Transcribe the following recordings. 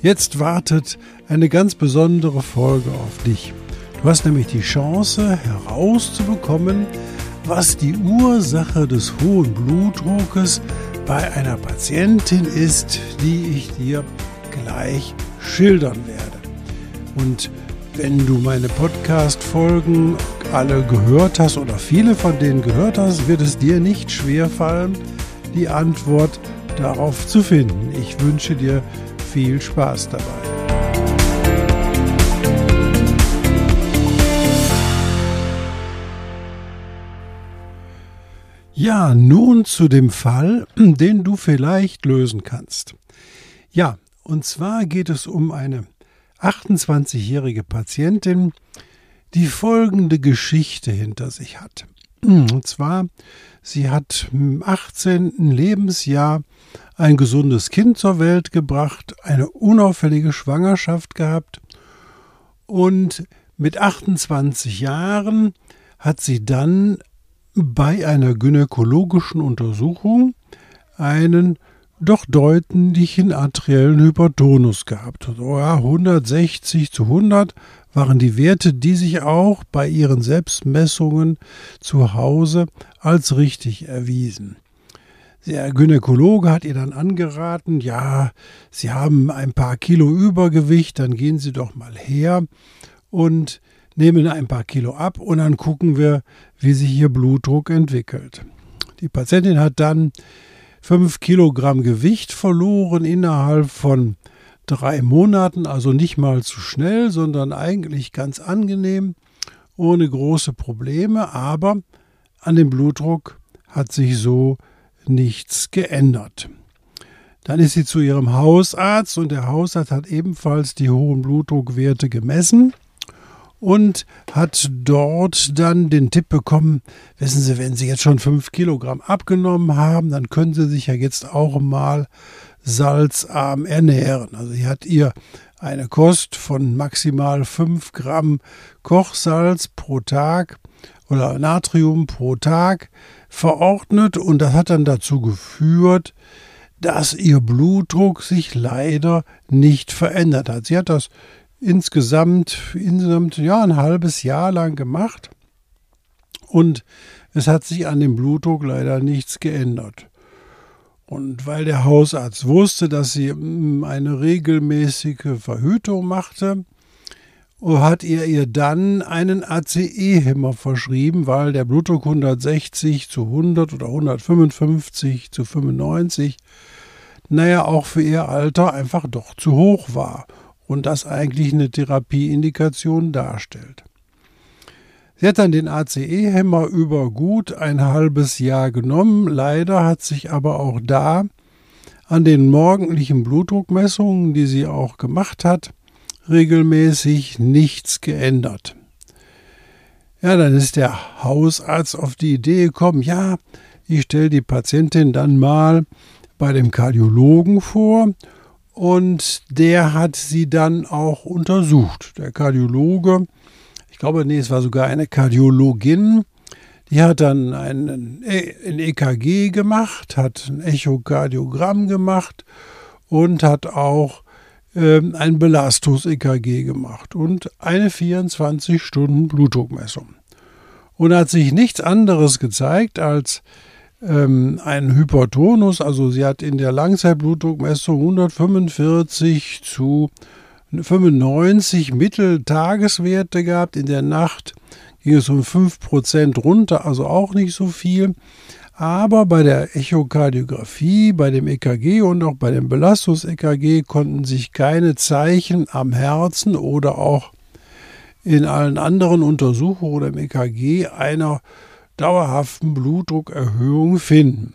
Jetzt wartet eine ganz besondere Folge auf dich. Du hast nämlich die Chance herauszubekommen, was die Ursache des hohen Blutdruckes bei einer Patientin ist, die ich dir gleich schildern werde. Und wenn du meine Podcast-Folgen alle gehört hast oder viele von denen gehört hast, wird es dir nicht schwer fallen, die Antwort darauf zu finden. Ich wünsche dir viel Spaß dabei. Ja, nun zu dem Fall, den du vielleicht lösen kannst. Ja, und zwar geht es um eine 28-jährige Patientin, die folgende Geschichte hinter sich hat. Und zwar, sie hat im 18. Lebensjahr ein gesundes Kind zur Welt gebracht, eine unauffällige Schwangerschaft gehabt und mit 28 Jahren hat sie dann bei einer gynäkologischen Untersuchung einen doch deutlichen arteriellen Hypertonus gehabt. So, ja, 160 zu 100 waren die Werte, die sich auch bei ihren Selbstmessungen zu Hause als richtig erwiesen. Der Gynäkologe hat ihr dann angeraten, ja, Sie haben ein paar Kilo Übergewicht, dann gehen Sie doch mal her und nehmen ein paar Kilo ab und dann gucken wir, wie sich Ihr Blutdruck entwickelt. Die Patientin hat dann 5 Kilogramm Gewicht verloren innerhalb von drei Monaten, also nicht mal zu schnell, sondern eigentlich ganz angenehm, ohne große Probleme, aber an dem Blutdruck hat sich so nichts geändert. Dann ist sie zu ihrem Hausarzt und der Hausarzt hat ebenfalls die hohen Blutdruckwerte gemessen und hat dort dann den Tipp bekommen, wissen Sie, wenn Sie jetzt schon fünf Kilogramm abgenommen haben, dann können Sie sich ja jetzt auch mal salzarm ernähren. Also sie hat ihr eine Kost von maximal fünf Gramm Kochsalz pro Tag oder Natrium pro Tag verordnet und das hat dann dazu geführt, dass ihr Blutdruck sich leider nicht verändert hat. Sie hat das insgesamt, insgesamt ja, ein halbes Jahr lang gemacht und es hat sich an dem Blutdruck leider nichts geändert. Und weil der Hausarzt wusste, dass sie mm, eine regelmäßige Verhütung machte, hat er ihr dann einen ACE-Hämmer verschrieben, weil der Blutdruck 160 zu 100 oder 155 zu 95, naja, auch für ihr Alter einfach doch zu hoch war und das eigentlich eine Therapieindikation darstellt. Sie hat dann den ACE-Hämmer über gut ein halbes Jahr genommen. Leider hat sich aber auch da an den morgendlichen Blutdruckmessungen, die sie auch gemacht hat, regelmäßig nichts geändert. Ja, dann ist der Hausarzt auf die Idee gekommen, ja, ich stelle die Patientin dann mal bei dem Kardiologen vor und der hat sie dann auch untersucht. Der Kardiologe, ich glaube, nee, es war sogar eine Kardiologin, die hat dann ein, ein EKG gemacht, hat ein Echokardiogramm gemacht und hat auch ähm, ein Belastungs-EKG gemacht und eine 24-Stunden-Blutdruckmessung. Und hat sich nichts anderes gezeigt als ähm, ein Hypertonus, also sie hat in der Langzeitblutdruckmessung 145 zu 95 Mitteltageswerte gehabt. In der Nacht ging es um 5% runter, also auch nicht so viel. Aber bei der Echokardiographie, bei dem EKG und auch bei dem Belastungs-EKG konnten sich keine Zeichen am Herzen oder auch in allen anderen Untersuchungen oder im EKG einer dauerhaften Blutdruckerhöhung finden.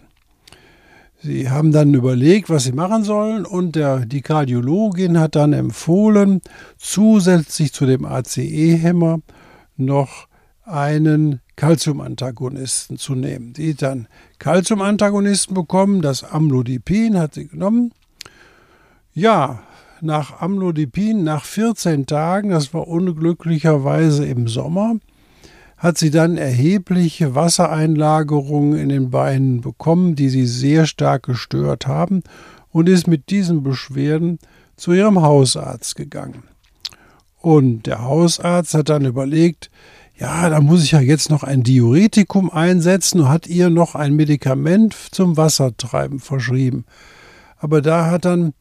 Sie haben dann überlegt, was sie machen sollen und der, die Kardiologin hat dann empfohlen, zusätzlich zu dem ACE-Hämmer noch einen Calciumantagonisten zu nehmen. Hat dann Calciumantagonisten bekommen, das Amlodipin hat sie genommen. Ja, nach Amlodipin, nach 14 Tagen, das war unglücklicherweise im Sommer, hat sie dann erhebliche Wassereinlagerungen in den Beinen bekommen, die sie sehr stark gestört haben und ist mit diesen Beschwerden zu ihrem Hausarzt gegangen. Und der Hausarzt hat dann überlegt, ja, da muss ich ja jetzt noch ein Diuretikum einsetzen und hat ihr noch ein Medikament zum Wassertreiben verschrieben. Aber da hat dann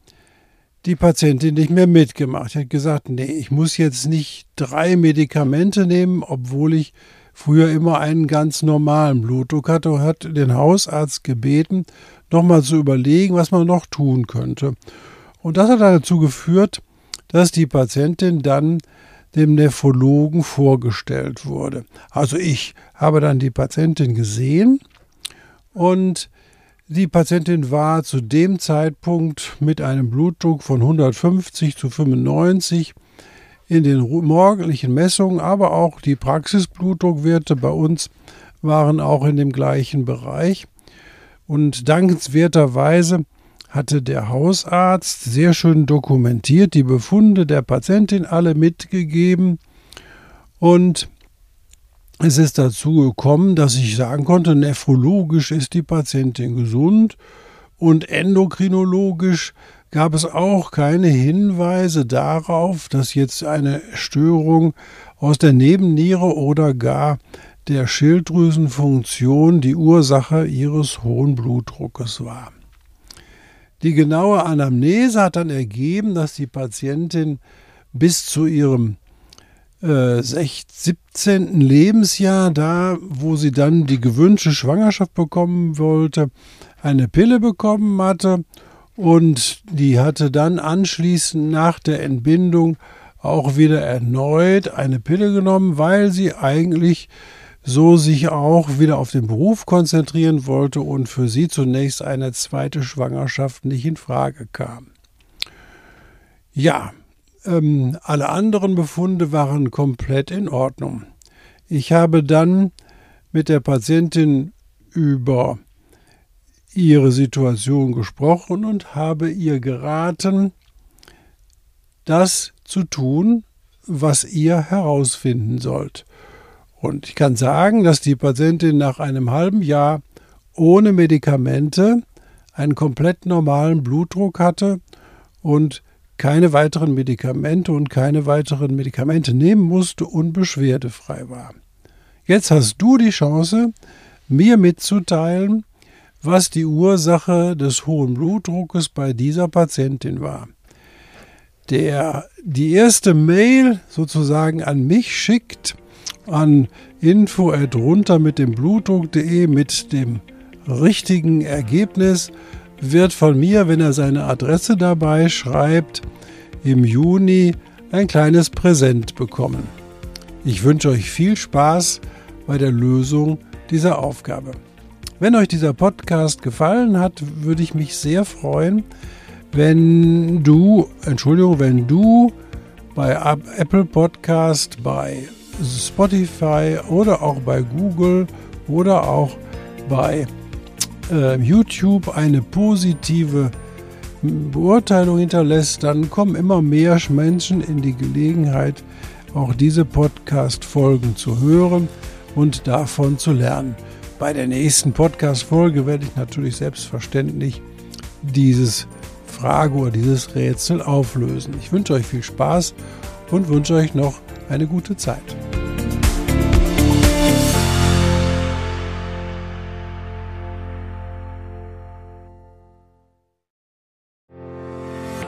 die Patientin nicht mehr mitgemacht. Sie hat gesagt, nee, ich muss jetzt nicht drei Medikamente nehmen, obwohl ich früher immer einen ganz normalen Blutdruck hatte und hat den Hausarzt gebeten, nochmal zu überlegen, was man noch tun könnte. Und das hat dazu geführt, dass die Patientin dann dem Nephrologen vorgestellt wurde. Also ich habe dann die Patientin gesehen und die Patientin war zu dem Zeitpunkt mit einem Blutdruck von 150 zu 95 in den morgendlichen Messungen, aber auch die Praxisblutdruckwerte bei uns waren auch in dem gleichen Bereich. Und dankenswerterweise hatte der Hausarzt sehr schön dokumentiert, die Befunde der Patientin alle mitgegeben und es ist dazu gekommen, dass ich sagen konnte, nephrologisch ist die Patientin gesund und endokrinologisch gab es auch keine Hinweise darauf, dass jetzt eine Störung aus der Nebenniere oder gar der Schilddrüsenfunktion die Ursache ihres hohen Blutdruckes war. Die genaue Anamnese hat dann ergeben, dass die Patientin bis zu ihrem 17. Äh, Lebensjahr, da wo sie dann die gewünschte Schwangerschaft bekommen wollte, eine Pille bekommen hatte und die hatte dann anschließend nach der Entbindung auch wieder erneut eine Pille genommen, weil sie eigentlich so sich auch wieder auf den Beruf konzentrieren wollte und für sie zunächst eine zweite Schwangerschaft nicht in Frage kam. Ja, ähm, alle anderen Befunde waren komplett in Ordnung. Ich habe dann mit der Patientin über ihre Situation gesprochen und habe ihr geraten, das zu tun, was ihr herausfinden sollt. Und ich kann sagen, dass die Patientin nach einem halben Jahr ohne Medikamente einen komplett normalen Blutdruck hatte und keine weiteren Medikamente und keine weiteren Medikamente nehmen musste und beschwerdefrei war. Jetzt hast du die Chance, mir mitzuteilen, was die Ursache des hohen Blutdruckes bei dieser Patientin war. Der die erste Mail sozusagen an mich schickt, an info runter mit dem Blutdruck.de mit dem richtigen Ergebnis, wird von mir, wenn er seine Adresse dabei schreibt, im Juni ein kleines Präsent bekommen. Ich wünsche euch viel Spaß bei der Lösung dieser Aufgabe. Wenn euch dieser Podcast gefallen hat, würde ich mich sehr freuen, wenn du, Entschuldigung, wenn du bei Apple Podcast, bei Spotify oder auch bei Google oder auch bei äh, YouTube eine positive Beurteilung hinterlässt, dann kommen immer mehr Menschen in die Gelegenheit, auch diese Podcast-Folgen zu hören und davon zu lernen. Bei der nächsten Podcast-Folge werde ich natürlich selbstverständlich dieses Frage oder dieses Rätsel auflösen. Ich wünsche euch viel Spaß und wünsche euch noch eine gute Zeit.